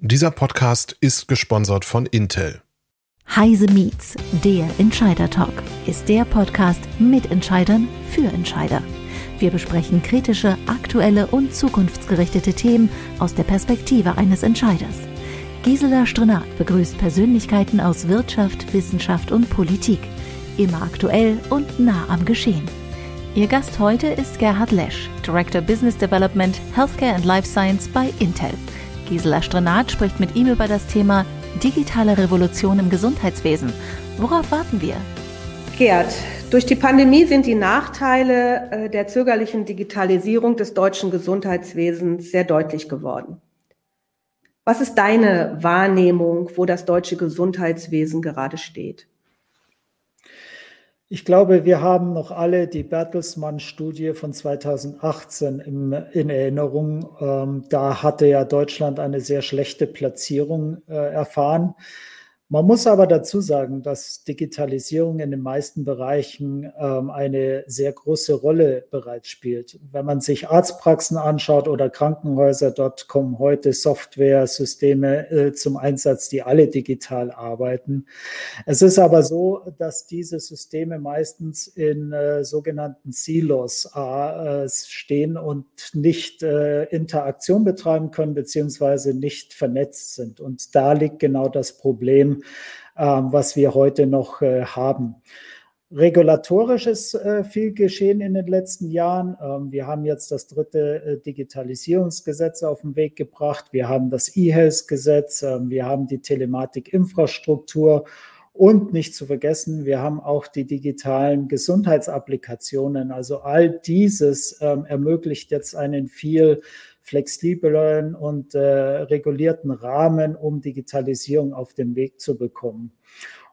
Dieser Podcast ist gesponsert von Intel. Heise Meets, der Entscheider Talk, ist der Podcast mit Entscheidern für Entscheider. Wir besprechen kritische, aktuelle und zukunftsgerichtete Themen aus der Perspektive eines Entscheiders. Gisela Strenat begrüßt Persönlichkeiten aus Wirtschaft, Wissenschaft und Politik. Immer aktuell und nah am Geschehen. Ihr Gast heute ist Gerhard Lesch, Director Business Development, Healthcare and Life Science bei Intel. Gisela Strenat spricht mit ihm über das Thema digitale Revolution im Gesundheitswesen. Worauf warten wir? Gerd, durch die Pandemie sind die Nachteile äh, der zögerlichen Digitalisierung des deutschen Gesundheitswesens sehr deutlich geworden. Was ist deine Wahrnehmung, wo das deutsche Gesundheitswesen gerade steht? Ich glaube, wir haben noch alle die Bertelsmann-Studie von 2018 im, in Erinnerung. Ähm, da hatte ja Deutschland eine sehr schlechte Platzierung äh, erfahren. Man muss aber dazu sagen, dass Digitalisierung in den meisten Bereichen ähm, eine sehr große Rolle bereits spielt. Wenn man sich Arztpraxen anschaut oder Krankenhäuser, dort kommen heute Software-Systeme äh, zum Einsatz, die alle digital arbeiten. Es ist aber so, dass diese Systeme meistens in äh, sogenannten Silos äh, stehen und nicht äh, Interaktion betreiben können, beziehungsweise nicht vernetzt sind. Und da liegt genau das Problem, ähm, was wir heute noch äh, haben. Regulatorisch ist äh, viel geschehen in den letzten Jahren. Ähm, wir haben jetzt das dritte äh, Digitalisierungsgesetz auf den Weg gebracht. Wir haben das E-Health-Gesetz. Ähm, wir haben die Telematik-Infrastruktur. Und nicht zu vergessen, wir haben auch die digitalen Gesundheitsapplikationen. Also all dieses ähm, ermöglicht jetzt einen viel flexiblen und äh, regulierten Rahmen, um Digitalisierung auf den Weg zu bekommen.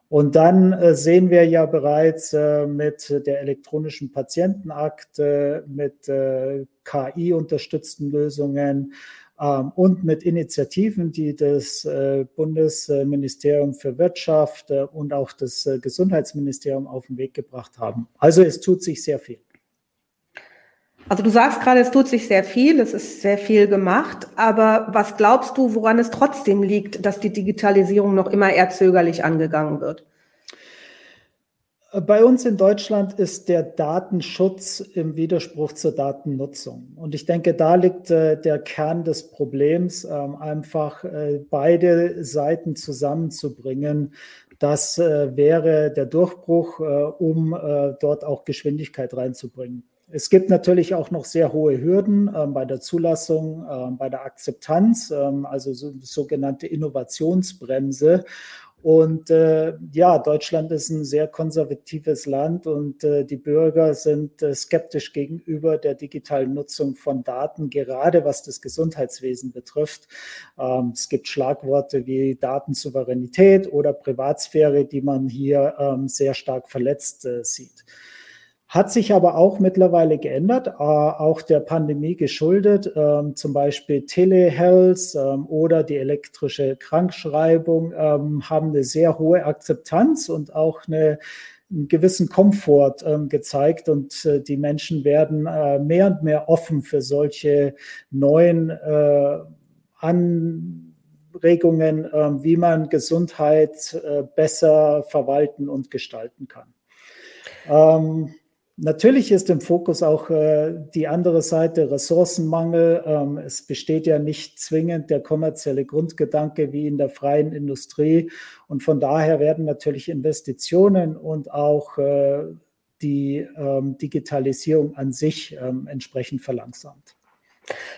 Und dann äh, sehen wir ja bereits äh, mit der elektronischen Patientenakte, mit äh, KI-unterstützten Lösungen ähm, und mit Initiativen, die das äh, Bundesministerium für Wirtschaft äh, und auch das Gesundheitsministerium auf den Weg gebracht haben. Also es tut sich sehr viel. Also du sagst gerade, es tut sich sehr viel, es ist sehr viel gemacht, aber was glaubst du, woran es trotzdem liegt, dass die Digitalisierung noch immer eher zögerlich angegangen wird? Bei uns in Deutschland ist der Datenschutz im Widerspruch zur Datennutzung. Und ich denke, da liegt äh, der Kern des Problems, äh, einfach äh, beide Seiten zusammenzubringen. Das äh, wäre der Durchbruch, äh, um äh, dort auch Geschwindigkeit reinzubringen. Es gibt natürlich auch noch sehr hohe Hürden äh, bei der Zulassung, äh, bei der Akzeptanz, äh, also so, sogenannte Innovationsbremse. Und äh, ja, Deutschland ist ein sehr konservatives Land und äh, die Bürger sind äh, skeptisch gegenüber der digitalen Nutzung von Daten, gerade was das Gesundheitswesen betrifft. Ähm, es gibt Schlagworte wie Datensouveränität oder Privatsphäre, die man hier ähm, sehr stark verletzt äh, sieht. Hat sich aber auch mittlerweile geändert, äh, auch der Pandemie geschuldet, ähm, zum Beispiel Telehealth ähm, oder die elektrische Krankschreibung ähm, haben eine sehr hohe Akzeptanz und auch eine, einen gewissen Komfort gezeigt und äh, die Menschen werden äh, mehr und mehr offen für solche neuen äh, Anregungen, wie man Gesundheit äh, besser verwalten und gestalten kann. Natürlich ist im Fokus auch äh, die andere Seite Ressourcenmangel. Ähm, es besteht ja nicht zwingend der kommerzielle Grundgedanke wie in der freien Industrie. Und von daher werden natürlich Investitionen und auch äh, die ähm, Digitalisierung an sich ähm, entsprechend verlangsamt.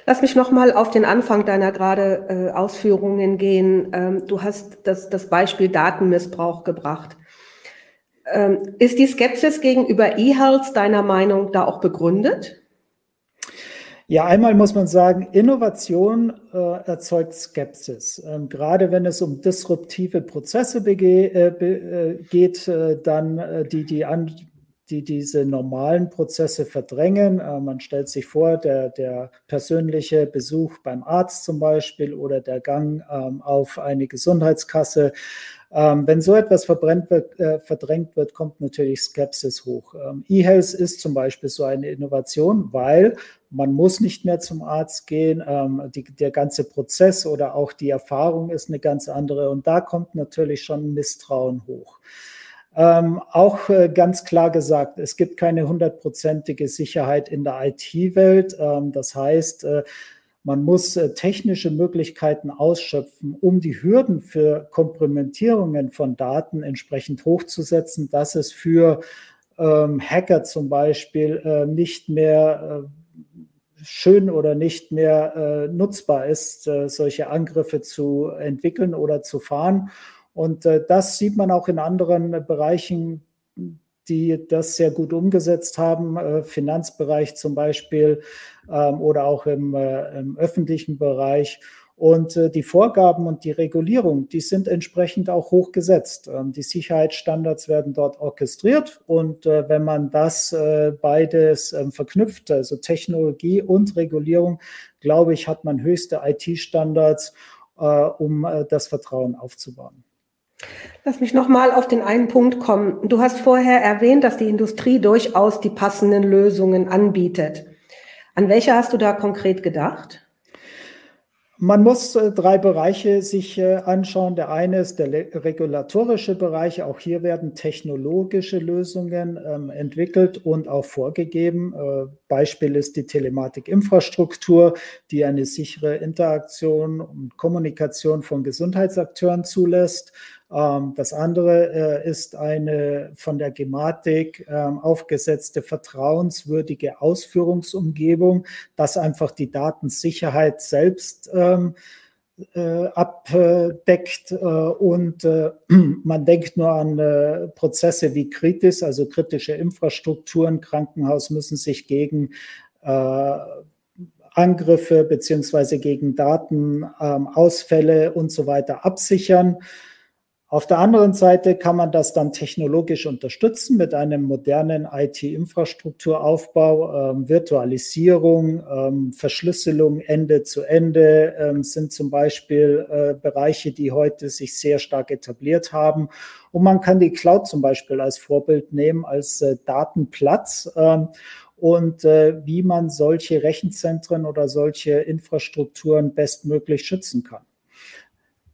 Lass mich noch mal auf den Anfang deiner gerade äh, Ausführungen gehen. Ähm, du hast das, das Beispiel Datenmissbrauch gebracht. Ähm, ist die Skepsis gegenüber E-Health deiner Meinung da auch begründet? Ja, einmal muss man sagen, Innovation äh, erzeugt Skepsis. Ähm, gerade wenn es um disruptive Prozesse äh, äh, geht, äh, dann äh, die, die an, die diese normalen Prozesse verdrängen. Äh, man stellt sich vor, der, der persönliche Besuch beim Arzt zum Beispiel oder der Gang ähm, auf eine Gesundheitskasse. Ähm, wenn so etwas verbrennt wird, äh, verdrängt wird, kommt natürlich Skepsis hoch. Ähm, E-Health ist zum Beispiel so eine Innovation, weil man muss nicht mehr zum Arzt gehen. Ähm, die, der ganze Prozess oder auch die Erfahrung ist eine ganz andere. Und da kommt natürlich schon Misstrauen hoch. Ähm, auch äh, ganz klar gesagt, es gibt keine hundertprozentige Sicherheit in der IT-Welt. Ähm, das heißt, äh, man muss äh, technische Möglichkeiten ausschöpfen, um die Hürden für Komprimentierungen von Daten entsprechend hochzusetzen, dass es für ähm, Hacker zum Beispiel äh, nicht mehr äh, schön oder nicht mehr äh, nutzbar ist, solche Angriffe zu entwickeln oder zu fahren. Und das sieht man auch in anderen Bereichen, die das sehr gut umgesetzt haben, äh, Finanzbereich zum Beispiel ähm, oder auch im, äh, im öffentlichen Bereich. Und äh, die Vorgaben und die Regulierung, die sind entsprechend auch hochgesetzt. Ähm, die Sicherheitsstandards werden dort orchestriert. Und äh, wenn man das äh, beides ähm, verknüpft, also Technologie und Regulierung, glaube ich, hat man höchste IT-Standards, äh, um das Vertrauen aufzubauen. Lass mich nochmal auf den einen Punkt kommen. Du hast vorher erwähnt, dass die Industrie durchaus die passenden Lösungen anbietet. An welche hast du da konkret gedacht? Man muss äh, drei Bereiche sich äh, anschauen. Der eine ist der regulatorische Bereich. Auch hier werden technologische Lösungen ähm, entwickelt und auch vorgegeben. Äh, Beispiel ist die Telematikinfrastruktur, die eine sichere Interaktion und Kommunikation von Gesundheitsakteuren zulässt. Ähm, das andere äh, ist eine von der Gematik ähm, aufgesetzte vertrauenswürdige Ausführungsumgebung, dass einfach die Datensicherheit selbst ähm, äh, abdeckt äh, und man denkt nur an Prozesse wie Kritis, also kritische Infrastrukturen. Krankenhaus müssen sich gegen Angriffe beziehungsweise gegen Datenausfälle und so weiter absichern. Auf der anderen Seite kann man das dann technologisch unterstützen mit einem modernen IT-Infrastrukturaufbau, ähm, Virtualisierung, ähm, Verschlüsselung Ende zu Ende ähm, sind zum Beispiel äh, Bereiche, die heute sich sehr stark etabliert haben. Und man kann die Cloud zum Beispiel als Vorbild nehmen, als äh, Datenplatz. Ähm, und äh, wie man solche Rechenzentren oder solche Infrastrukturen bestmöglich schützen kann.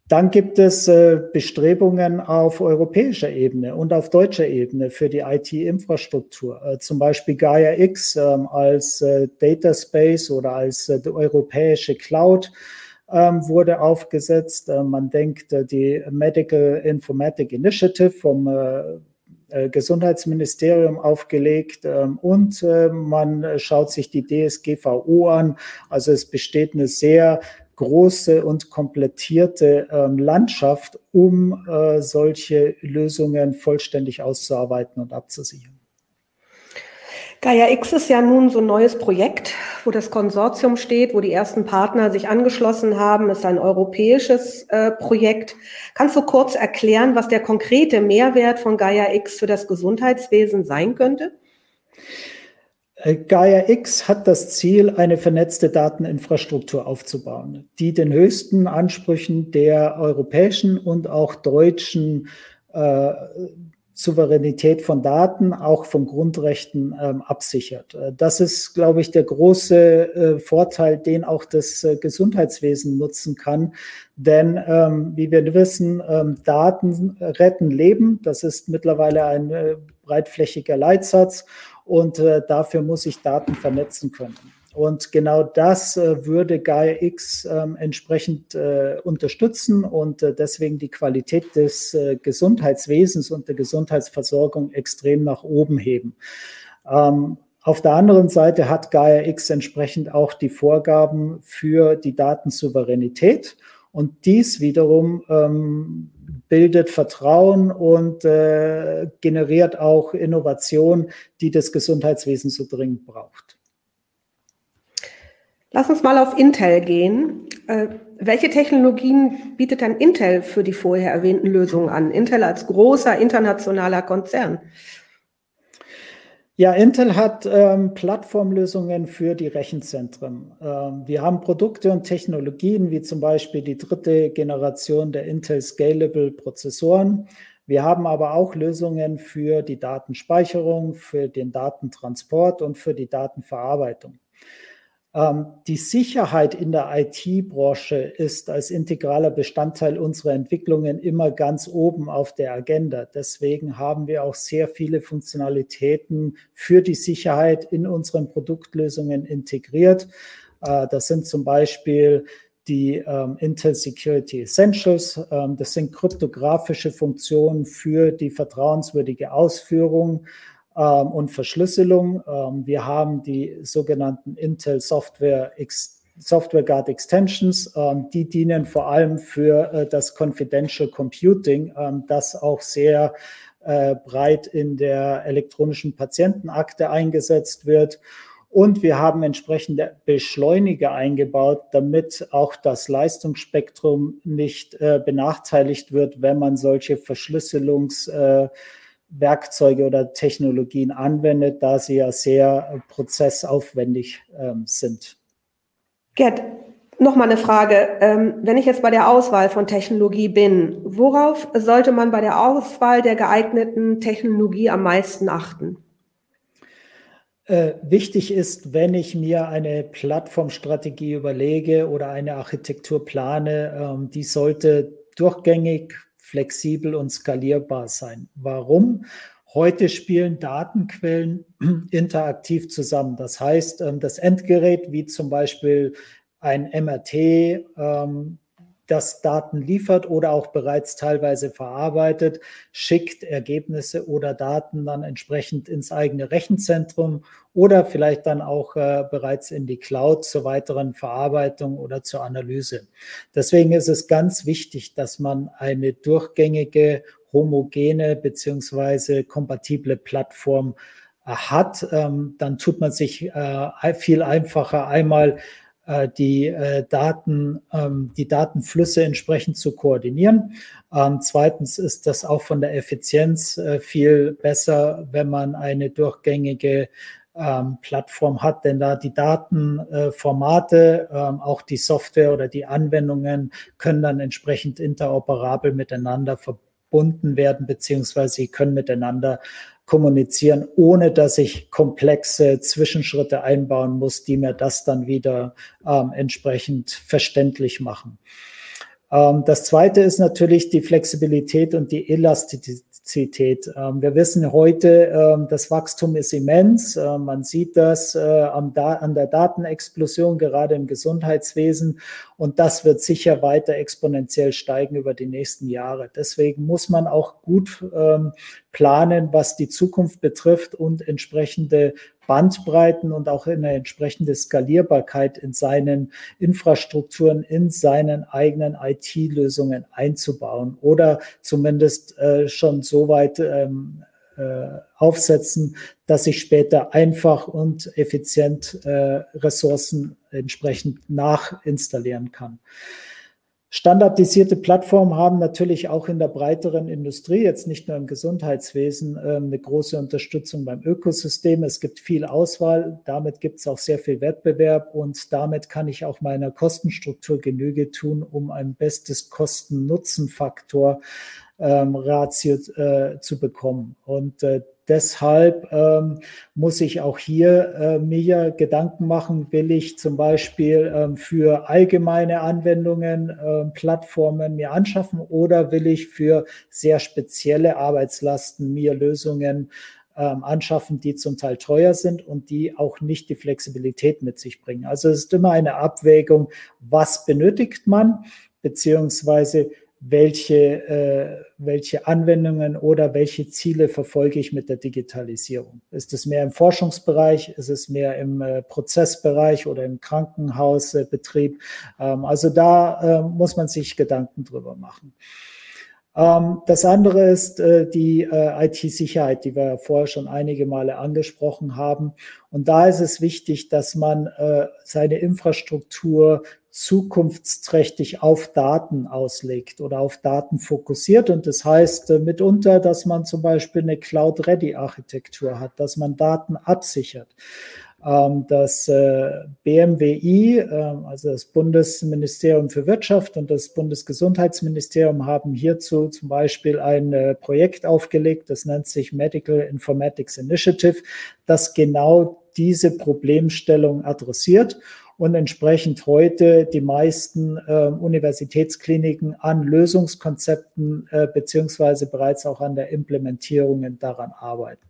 Dann gibt es äh, Bestrebungen auf europäischer Ebene und auf deutscher Ebene für die IT-Infrastruktur. Äh, zum Beispiel Gaia X ähm, als äh, Data Space oder als europäische Cloud ähm, wurde aufgesetzt. Man denkt, die Medical Informatic Initiative vom Gesundheitsministerium aufgelegt ähm, und man schaut sich die DSGVO an. Also es besteht eine sehr große und komplettierte ähm, Landschaft, um äh, solche Lösungen vollständig auszuarbeiten und abzusichern. Gaia X ist ja nun so ein neues Projekt, wo das Konsortium steht, wo die ersten Partner sich angeschlossen haben. Es ist ein europäisches äh, Projekt. Kannst du kurz erklären, was der konkrete Mehrwert von Gaia X für das Gesundheitswesen sein könnte? Gaia X hat das Ziel, eine vernetzte Dateninfrastruktur aufzubauen, die den höchsten Ansprüchen der europäischen und auch deutschen äh, Souveränität von Daten, auch von Grundrechten ähm, absichert. Äh, das ist, glaube ich, der große äh, Vorteil, den auch das äh, Gesundheitswesen nutzen kann. Denn, ähm, wie wir wissen, ähm, Daten retten Leben. Das ist mittlerweile ein äh, breitflächiger Leitsatz und äh, dafür muss ich Daten vernetzen können. Und genau das äh, würde Gaia X äh, entsprechend äh, unterstützen und äh, deswegen die Qualität des äh, Gesundheitswesens und der Gesundheitsversorgung extrem nach oben heben. Ähm, auf der anderen Seite hat Gaia X entsprechend auch die Vorgaben für die Datensouveränität. Und dies wiederum ähm, bildet Vertrauen und äh, generiert auch Innovation, die das Gesundheitswesen so dringend braucht. Lass uns mal auf Intel gehen. Äh, welche Technologien bietet dann Intel für die vorher erwähnten Lösungen an? Intel als großer internationaler Konzern. Ja, Intel hat ähm, Plattformlösungen für die Rechenzentren. Ähm, wir haben Produkte und Technologien wie zum Beispiel die dritte Generation der Intel Scalable Prozessoren. Wir haben aber auch Lösungen für die Datenspeicherung, für den Datentransport und für die Datenverarbeitung. Ähm, die Sicherheit in der IT-Branche ist als integraler Bestandteil unserer Entwicklungen immer ganz oben auf der Agenda. Deswegen haben wir auch sehr viele Funktionalitäten für die Sicherheit in unseren Produktlösungen integriert. Äh, das sind zum Beispiel die ähm, Intel Security Essentials. Ähm, das sind kryptografische Funktionen für die vertrauenswürdige Ausführung ähm, und Verschlüsselung. Ähm, wir haben die sogenannten Intel Software X Software Guard Extensions, ähm, die dienen vor allem für äh, das Confidential Computing, ähm, das auch sehr äh, breit in der elektronischen Patientenakte eingesetzt wird. Und wir haben entsprechende Beschleuniger eingebaut, damit auch das Leistungsspektrum nicht äh, benachteiligt wird, wenn man solche Verschlüsselungs- äh, Werkzeuge oder Technologien anwendet, da sie ja sehr äh, prozessaufwendig ähm, sind. Gerd, noch mal eine Frage. Ähm, wenn ich jetzt bei der Auswahl von Technologie bin, worauf sollte man bei der Auswahl der geeigneten Technologie am meisten achten? Äh, wichtig ist, wenn ich mir eine Plattformstrategie überlege oder eine Architektur plane, ähm, die sollte durchgängig flexibel und skalierbar sein. Warum? Heute spielen Datenquellen interaktiv zusammen. Das heißt, ähm, das Endgerät, wie zum Beispiel ein MRT, ähm, das Daten liefert oder auch bereits teilweise verarbeitet, schickt Ergebnisse oder Daten dann entsprechend ins eigene Rechenzentrum oder vielleicht dann auch äh, bereits in die Cloud zur weiteren Verarbeitung oder zur Analyse. Deswegen ist es ganz wichtig, dass man eine durchgängige, homogene beziehungsweise kompatible Plattform äh, hat. Ähm, dann tut man sich äh, viel einfacher einmal die äh, Daten, ähm, die Datenflüsse entsprechend zu koordinieren. Ähm, zweitens ist das auch von der Effizienz äh, viel besser, wenn man eine durchgängige ähm, Plattform hat, denn da die Datenformate, auch die Software oder die Anwendungen können dann entsprechend interoperabel miteinander verbunden werden, beziehungsweise sie können miteinander kommunizieren, ohne dass ich komplexe Zwischenschritte einbauen muss, die mir das dann wieder ähm, entsprechend verständlich machen. Ähm, das zweite ist natürlich die Flexibilität und die Elastizität. Ähm, wir wissen heute, ähm, das Wachstum ist immens. Man sieht das äh, an der Datenexplosion, gerade im Gesundheitswesen. Und das wird sicher weiter exponentiell steigen über die nächsten Jahre. Deswegen muss man auch gut planen, was die Zukunft betrifft und entsprechende Bandbreiten und auch eine entsprechende Skalierbarkeit in seinen Infrastrukturen, in seinen eigenen IT-Lösungen einzubauen oder zumindest äh, schon so weit ähm, äh, aufsetzen, dass ich später einfach und effizient äh, Ressourcen entsprechend nachinstallieren kann. Standardisierte Plattformen haben natürlich auch in der breiteren Industrie, jetzt nicht nur im Gesundheitswesen, ähm, eine große Unterstützung beim Ökosystem. Es gibt viel Auswahl, damit gibt es auch sehr viel Wettbewerb und damit kann ich auch meiner Kostenstruktur Genüge tun, um ein bestes Kosten-Nutzen-Faktor ähm, Ratio äh, zu bekommen. Und äh, deshalb ähm, muss ich auch hier äh, mir Gedanken machen, will ich zum Beispiel ähm, für allgemeine Anwendungen äh, Plattformen mir anschaffen oder will ich für sehr spezielle Arbeitslasten mir Lösungen ähm, anschaffen, die zum Teil teuer sind und die auch nicht die Flexibilität mit sich bringen. Also es ist immer eine Abwägung, was benötigt man, beziehungsweise welche, äh, welche Anwendungen oder welche Ziele verfolge ich mit der Digitalisierung? Ist es mehr im Forschungsbereich? Ist es mehr im äh, Prozessbereich oder im Krankenhausbetrieb? Ähm, also da äh, muss man sich Gedanken drüber machen. Ähm, das andere ist äh, die äh, IT-Sicherheit, die wir vorher schon einige Male angesprochen haben. Und da ist es wichtig, dass man äh, seine Infrastruktur zukunftsträchtig auf Daten auslegt oder auf Daten fokussiert. Und das heißt äh, mitunter, dass man zum Beispiel eine Cloud-Ready-Architektur hat, dass man Daten absichert. Ähm, das äh, BMWI, ähm, also das Bundesministerium für Wirtschaft und das Bundesgesundheitsministerium haben hierzu zum Beispiel ein äh, Projekt aufgelegt, das nennt sich Medical Informatics Initiative, das genau diese Problemstellung adressiert und entsprechend heute die meisten äh, Universitätskliniken an Lösungskonzepten äh, beziehungsweise bereits auch an der Implementierung daran arbeiten.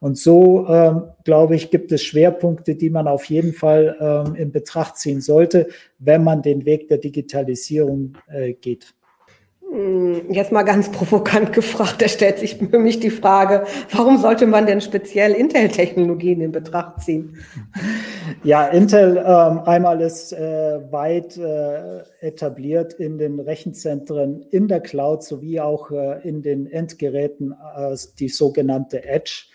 Und so, ähm, glaube ich, gibt es Schwerpunkte, die man auf jeden Fall ähm, in Betracht ziehen sollte, wenn man den Weg der Digitalisierung äh, geht. Hm, jetzt mal ganz provokant gefragt, da stellt sich für mich die Frage, warum sollte man denn speziell Intel-Technologien in Betracht ziehen? Ja, Intel ähm, einmal ist äh, weit äh, etabliert in den Rechenzentren in der Cloud sowie auch äh, in den Endgeräten, äh, die sogenannte Edge.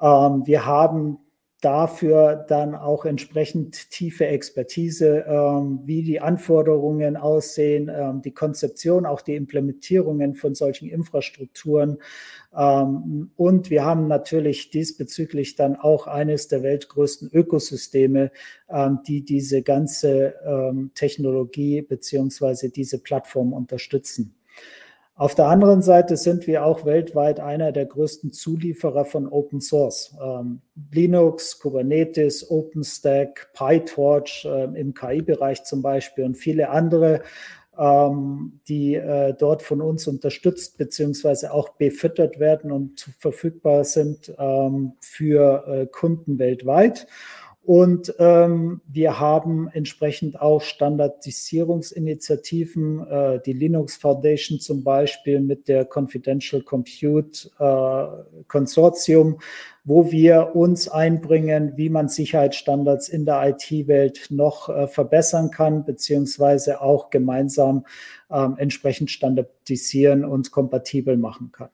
Ähm, wir haben dafür dann auch entsprechend tiefe Expertise, ähm, wie die Anforderungen aussehen, ähm, die Konzeption, auch die Implementierungen von solchen Infrastrukturen. Ähm, und wir haben natürlich diesbezüglich dann auch eines der weltgrößten Ökosysteme, ähm, die diese ganze ähm, Technologie beziehungsweise diese Plattform unterstützen. Auf der anderen Seite sind wir auch weltweit einer der größten Zulieferer von Open Source. Ähm, Linux, Kubernetes, OpenStack, PyTorch äh, im KI-Bereich zum Beispiel und viele andere, ähm, die äh, dort von uns unterstützt beziehungsweise auch befüttert werden und verfügbar sind ähm, für äh, Kunden weltweit. Und ähm, wir haben entsprechend auch Standardisierungsinitiativen, äh, die Linux Foundation zum Beispiel mit der Confidential Compute äh, Consortium, wo wir uns einbringen, wie man Sicherheitsstandards in der IT-Welt noch äh, verbessern kann, beziehungsweise auch gemeinsam äh, entsprechend standardisieren und kompatibel machen kann.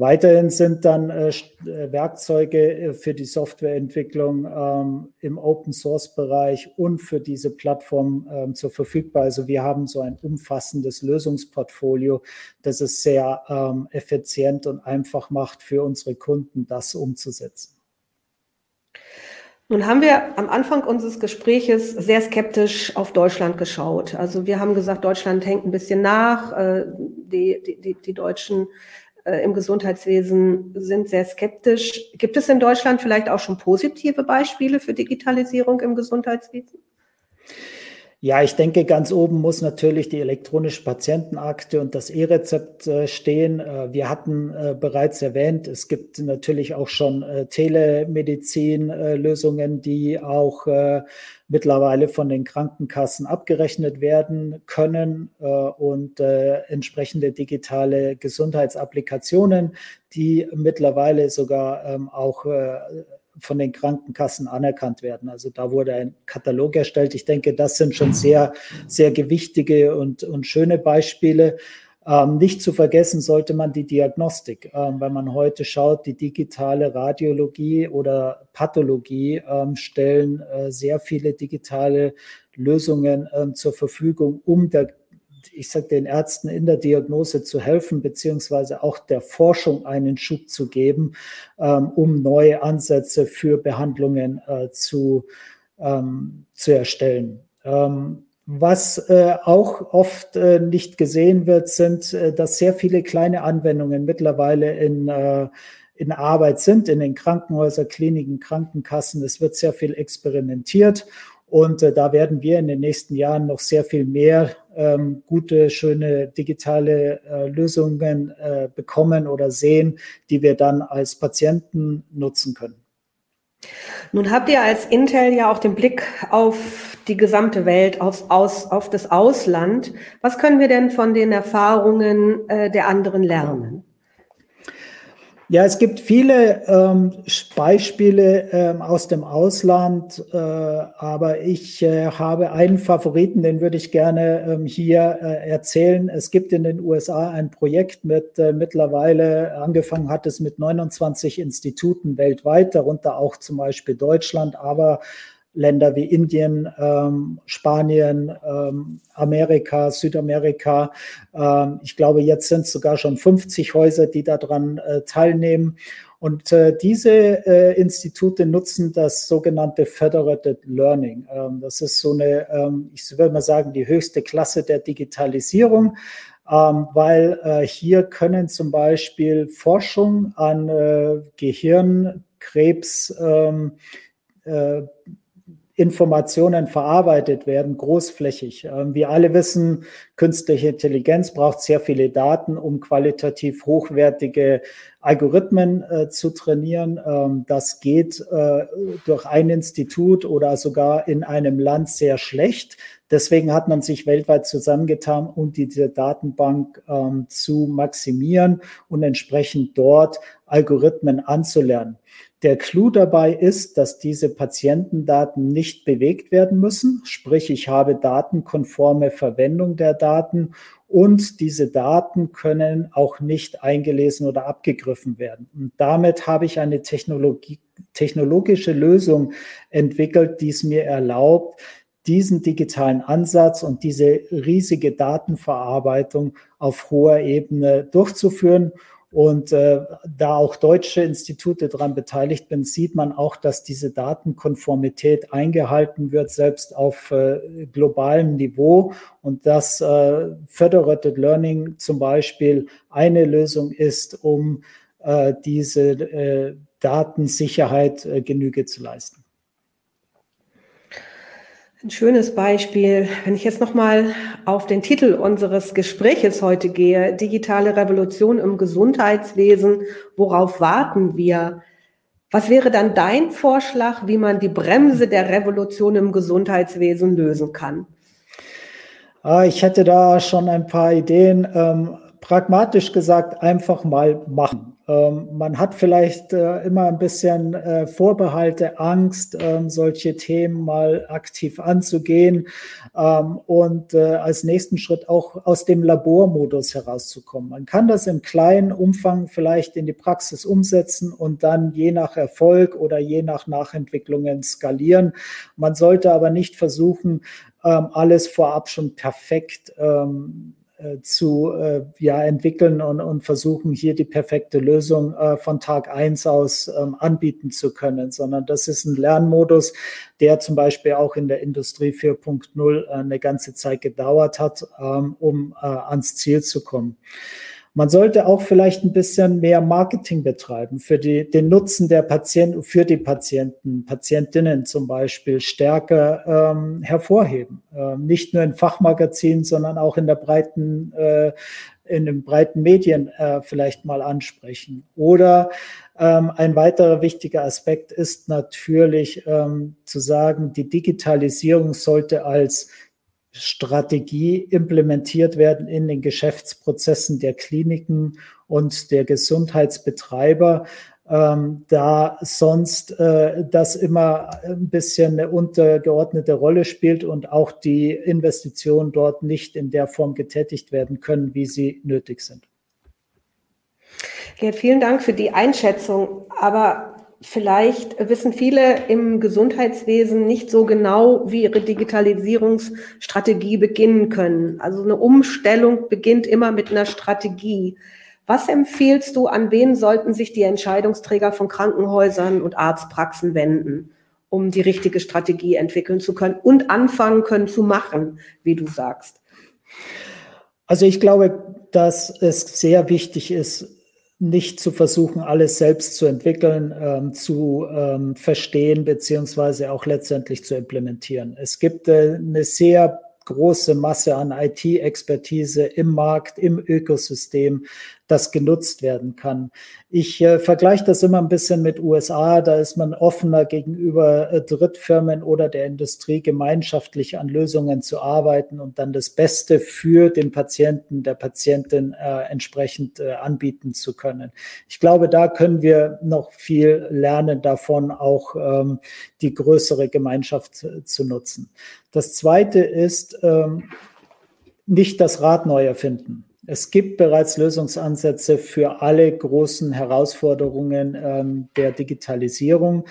Weiterhin sind dann äh, äh, Werkzeuge äh, für die Softwareentwicklung ähm, im Open Source Bereich und für diese Plattform ähm, zur verfügbar. Also wir haben so ein umfassendes Lösungsportfolio, das es sehr ähm, effizient und einfach macht für unsere Kunden, das umzusetzen. Nun haben wir am Anfang unseres Gespräches sehr skeptisch auf Deutschland geschaut. Also wir haben gesagt, Deutschland hängt ein bisschen nach. Äh, die, die, die Deutschen äh, im Gesundheitswesen sind sehr skeptisch. Gibt es in Deutschland vielleicht auch schon positive Beispiele für Digitalisierung im Gesundheitswesen? Ja, ich denke, ganz oben muss natürlich die elektronische Patientenakte und das E-Rezept äh, stehen. Äh, wir hatten äh, bereits erwähnt, es gibt natürlich auch schon Telemedizin-Lösungen, die auch mittlerweile von den Krankenkassen abgerechnet werden können und entsprechende digitale Gesundheitsapplikationen, die mittlerweile sogar ähm, auch von den Krankenkassen anerkannt werden. Also da wurde ein Katalog erstellt. Ich denke, das sind schon sehr, sehr gewichtige und, und schöne Beispiele. Ähm, nicht zu vergessen sollte man die Diagnostik. Ähm, wenn man heute schaut, die digitale Radiologie oder Pathologie ähm, stellen äh, sehr viele digitale Lösungen ähm, zur Verfügung, um der ich sage den Ärzten in der Diagnose zu helfen, beziehungsweise auch der Forschung einen Schub zu geben, ähm, um neue Ansätze für Behandlungen äh, zu, ähm, zu erstellen. Ähm, was äh, auch oft äh, nicht gesehen wird, sind, äh, dass sehr viele kleine Anwendungen mittlerweile in, äh, in Arbeit sind, in den Krankenhäusern, Kliniken, Krankenkassen. Es wird sehr viel experimentiert und äh, da werden wir in den nächsten Jahren noch sehr viel mehr ähm, gute, schöne digitale äh, Lösungen äh, bekommen oder sehen, die wir dann als Patienten nutzen können. Nun habt ihr als Intel ja auch den Blick auf die gesamte Welt, aufs Aus, auf das Ausland. Was können wir denn von den Erfahrungen äh, der anderen lernen? Ja, es gibt viele ähm, Beispiele ähm, aus dem Ausland, äh, aber ich äh, habe einen Favoriten, den würde ich gerne ähm, hier äh, erzählen. Es gibt in den USA ein Projekt mit äh, mittlerweile, angefangen hat es mit 29 Instituten weltweit, darunter auch zum Beispiel Deutschland, aber Länder wie Indien, ähm, Spanien, ähm, Amerika, Südamerika. Ähm, ich glaube, jetzt sind es sogar schon 50 Häuser, die daran äh, teilnehmen. Und äh, diese äh, Institute nutzen das sogenannte Federated Learning. Ähm, das ist so eine, ähm, ich würde mal sagen, die höchste Klasse der Digitalisierung, ähm, weil äh, hier können zum Beispiel Forschung an äh, Gehirnkrebs ähm, äh, Informationen verarbeitet werden, großflächig. Ähm, wir alle wissen, künstliche Intelligenz braucht sehr viele Daten, um qualitativ hochwertige Algorithmen äh, zu trainieren. Ähm, das geht äh, durch ein Institut oder sogar in einem Land sehr schlecht. Deswegen hat man sich weltweit zusammengetan, um diese Datenbank ähm, zu maximieren und entsprechend dort Algorithmen anzulernen. Der Clou dabei ist, dass diese Patientendaten nicht bewegt werden müssen, sprich ich habe datenkonforme Verwendung der Daten und diese Daten können auch nicht eingelesen oder abgegriffen werden. Und damit habe ich eine Technologie, technologische Lösung entwickelt, die es mir erlaubt, diesen digitalen Ansatz und diese riesige Datenverarbeitung auf hoher Ebene durchzuführen und äh, da auch deutsche Institute daran beteiligt sind, sieht man auch, dass diese Datenkonformität eingehalten wird, selbst auf äh, globalem Niveau. Und dass äh, Federated Learning zum Beispiel eine Lösung ist, um äh, diese äh, Datensicherheit äh, Genüge zu leisten. Ein schönes Beispiel, wenn ich jetzt nochmal auf den Titel unseres Gespräches heute gehe, digitale Revolution im Gesundheitswesen, worauf warten wir? Was wäre dann dein Vorschlag, wie man die Bremse der Revolution im Gesundheitswesen lösen kann? Ah, ich hätte da schon ein paar Ideen. Ähm, pragmatisch gesagt, einfach mal machen. Ähm, man hat vielleicht äh, immer ein bisschen äh, Vorbehalte, Angst, ähm, solche Themen mal aktiv anzugehen ähm, und äh, als nächsten Schritt auch aus dem Labormodus herauszukommen. Man kann das im kleinen Umfang vielleicht in die Praxis umsetzen und dann je nach Erfolg oder je nach Nachentwicklungen skalieren. Man sollte aber nicht versuchen, alles vorab schon perfekt äh, zu äh, ja, entwickeln und, und versuchen, hier die perfekte Lösung äh, von Tag eins aus ähm, anbieten zu können, sondern das ist ein Lernmodus, der zum Beispiel auch in der Industrie 4.0 äh, eine ganze Zeit gedauert hat, ähm, um äh, ans Ziel zu kommen. Man sollte auch vielleicht ein bisschen mehr Marketing betreiben für die, den Nutzen der Patienten, für die Patienten, Patientinnen zum Beispiel stärker ähm, hervorheben. Ähm, nicht nur in Fachmagazinen, sondern auch in der breiten, äh, in den breiten Medien äh, vielleicht mal ansprechen. Oder ähm, ein weiterer wichtiger Aspekt ist natürlich ähm, zu sagen, die Digitalisierung sollte als Strategie implementiert werden in den Geschäftsprozessen der Kliniken und der Gesundheitsbetreiber, ähm, da sonst äh, das immer ein bisschen eine untergeordnete Rolle spielt und auch die Investitionen dort nicht in der Form getätigt werden können, wie sie nötig sind. Gerd, vielen Dank für die Einschätzung. Aber Vielleicht wissen viele im Gesundheitswesen nicht so genau, wie ihre Digitalisierungsstrategie beginnen können. Also eine Umstellung beginnt immer mit einer Strategie. Was empfiehlst du, an wen sollten sich die Entscheidungsträger von Krankenhäusern und Arztpraxen wenden, um die richtige Strategie entwickeln zu können und anfangen können zu machen, wie du sagst? Also ich glaube, dass es sehr wichtig ist, nicht zu versuchen, alles selbst zu entwickeln, ähm, zu ähm, verstehen, beziehungsweise auch letztendlich zu implementieren. Es gibt äh, eine sehr große Masse an IT-Expertise im Markt, im Ökosystem, das genutzt werden kann. Ich äh, vergleiche das immer ein bisschen mit USA. Da ist man offener gegenüber äh, Drittfirmen oder der Industrie, gemeinschaftlich an Lösungen zu arbeiten und dann das Beste für den Patienten, der Patientin äh, entsprechend äh, anbieten zu können. Ich glaube, da können wir noch viel lernen davon, auch ähm, die größere Gemeinschaft äh, zu nutzen. Das Zweite ist, ähm, nicht das Rad neu erfinden. Es gibt bereits Lösungsansätze für alle großen Herausforderungen ähm, der Digitalisierung.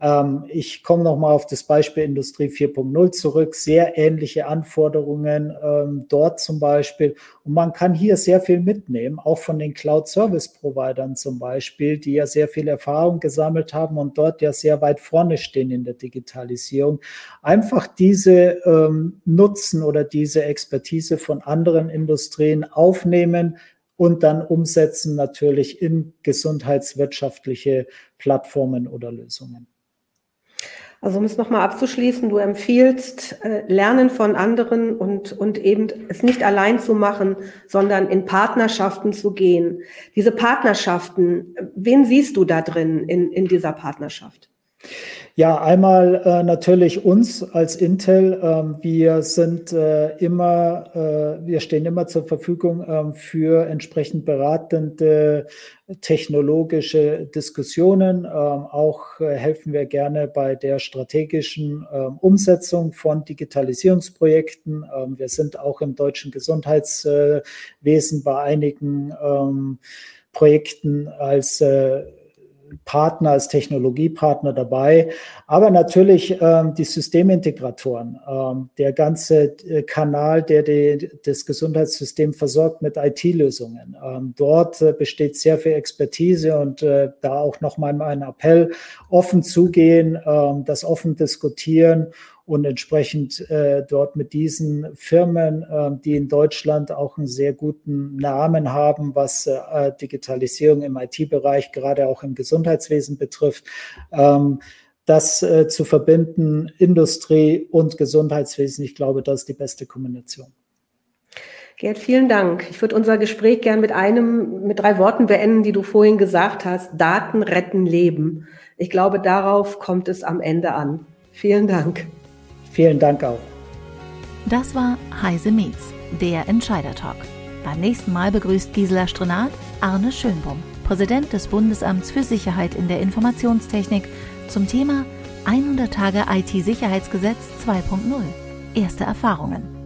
Ähm, ich komme nochmal auf das Beispiel Industrie 4.0 zurück. Sehr ähnliche Anforderungen ähm, dort zum Beispiel. Und man kann hier sehr viel mitnehmen, auch von den Cloud-Service-Providern zum Beispiel, die ja sehr viel Erfahrung gesammelt haben und dort ja sehr weit vorne stehen in der Digitalisierung. Einfach diese ähm, Nutzen oder diese Expertise von anderen Industrien aufnehmen, und dann umsetzen natürlich in gesundheitswirtschaftliche Plattformen oder Lösungen. Also um es nochmal abzuschließen, du empfiehlst äh, Lernen von anderen und, und eben es nicht allein zu machen, sondern in Partnerschaften zu gehen. Diese Partnerschaften, wen siehst du da drin in, in dieser Partnerschaft? Ja, einmal äh, natürlich uns als Intel. Ähm, wir sind äh, immer, äh, wir stehen immer zur Verfügung ähm, für entsprechend beratende technologische Diskussionen. Ähm, auch äh, helfen wir gerne bei der strategischen ähm, Umsetzung von Digitalisierungsprojekten. Ähm, wir sind auch im deutschen Gesundheitswesen bei einigen ähm, Projekten als äh, Partner, als Technologiepartner dabei, aber natürlich ähm, die Systemintegratoren, ähm, der ganze äh, Kanal, der die, das Gesundheitssystem versorgt mit IT-Lösungen. Ähm, dort äh, besteht sehr viel Expertise und äh, da auch nochmal mein Appell, offen zugehen, ähm, das offen diskutieren und entsprechend äh, dort mit diesen Firmen, äh, die in Deutschland auch einen sehr guten Namen haben, was äh, Digitalisierung im IT-Bereich, gerade auch im Gesundheitswesen betrifft, ähm, das äh, zu verbinden, Industrie und Gesundheitswesen, ich glaube, das ist die beste Kombination. Gerd, vielen Dank. Ich würde unser Gespräch gern mit einem, mit drei Worten beenden, die du vorhin gesagt hast. Daten retten Leben. Ich glaube, darauf kommt es am Ende an. Vielen Dank. Vielen Dank auch. Das war Heise Meets, der Entscheider Talk. Beim nächsten Mal begrüßt Gisela Strenat Arne Schönbum, Präsident des Bundesamts für Sicherheit in der Informationstechnik, zum Thema 100 Tage IT-Sicherheitsgesetz 2.0. Erste Erfahrungen.